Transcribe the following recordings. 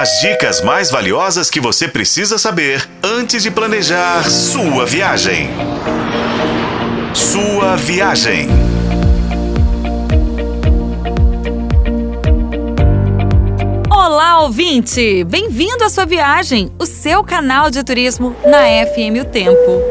As dicas mais valiosas que você precisa saber antes de planejar sua viagem. Sua viagem. Olá, ouvinte! Bem-vindo à sua viagem, o seu canal de turismo na FM O Tempo.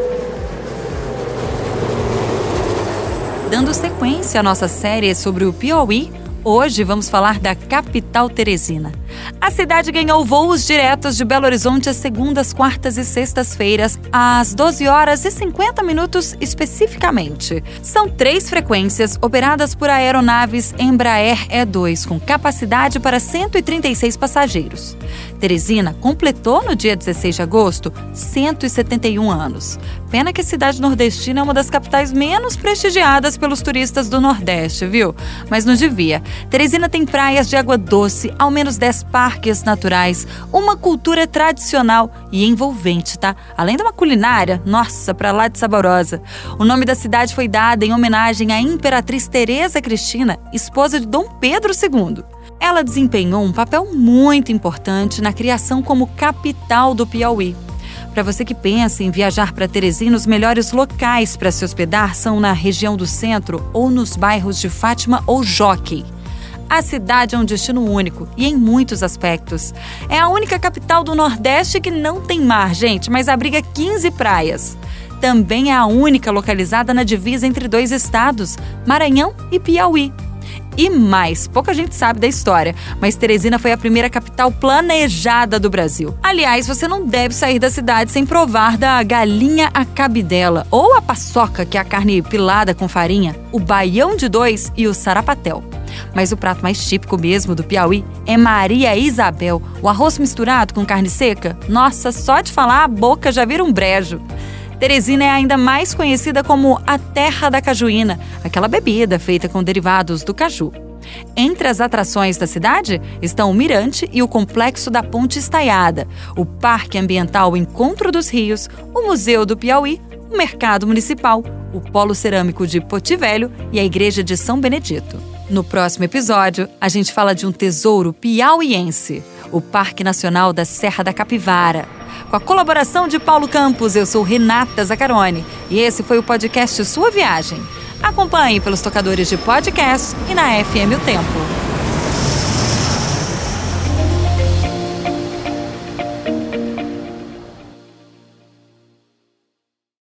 Dando sequência à nossa série sobre o Piauí, hoje vamos falar da capital teresina. A cidade ganhou voos diretos de Belo Horizonte às segundas, quartas e sextas-feiras, às 12 horas e 50 minutos especificamente. São três frequências operadas por aeronaves Embraer E2, com capacidade para 136 passageiros. Teresina completou no dia 16 de agosto 171 anos. Pena que a cidade nordestina é uma das capitais menos prestigiadas pelos turistas do Nordeste, viu? Mas não devia. Teresina tem praias de água doce, ao menos 10 parques naturais, uma cultura tradicional e envolvente, tá? Além de uma culinária, nossa, pra lá de saborosa. O nome da cidade foi dado em homenagem à Imperatriz Teresa Cristina, esposa de Dom Pedro II. Ela desempenhou um papel muito importante na criação como capital do Piauí. Para você que pensa em viajar para Teresina, os melhores locais para se hospedar são na região do centro ou nos bairros de Fátima ou Jockey. A cidade é um destino único e em muitos aspectos. É a única capital do Nordeste que não tem mar, gente, mas abriga 15 praias. Também é a única localizada na divisa entre dois estados, Maranhão e Piauí. E mais, pouca gente sabe da história, mas Teresina foi a primeira capital planejada do Brasil. Aliás, você não deve sair da cidade sem provar da galinha a cabidela, ou a paçoca, que é a carne pilada com farinha, o baião de dois e o sarapatel. Mas o prato mais típico mesmo do Piauí é Maria Isabel, o arroz misturado com carne seca. Nossa, só de falar a boca já vira um brejo. Teresina é ainda mais conhecida como a Terra da Cajuína, aquela bebida feita com derivados do caju. Entre as atrações da cidade estão o Mirante e o Complexo da Ponte Estaiada, o Parque Ambiental Encontro dos Rios, o Museu do Piauí, o Mercado Municipal, o Polo Cerâmico de Poti Velho e a Igreja de São Benedito. No próximo episódio, a gente fala de um tesouro piauiense, o Parque Nacional da Serra da Capivara. Com a colaboração de Paulo Campos, eu sou Renata Zacarone e esse foi o podcast Sua Viagem. Acompanhe pelos tocadores de podcast e na FM O Tempo.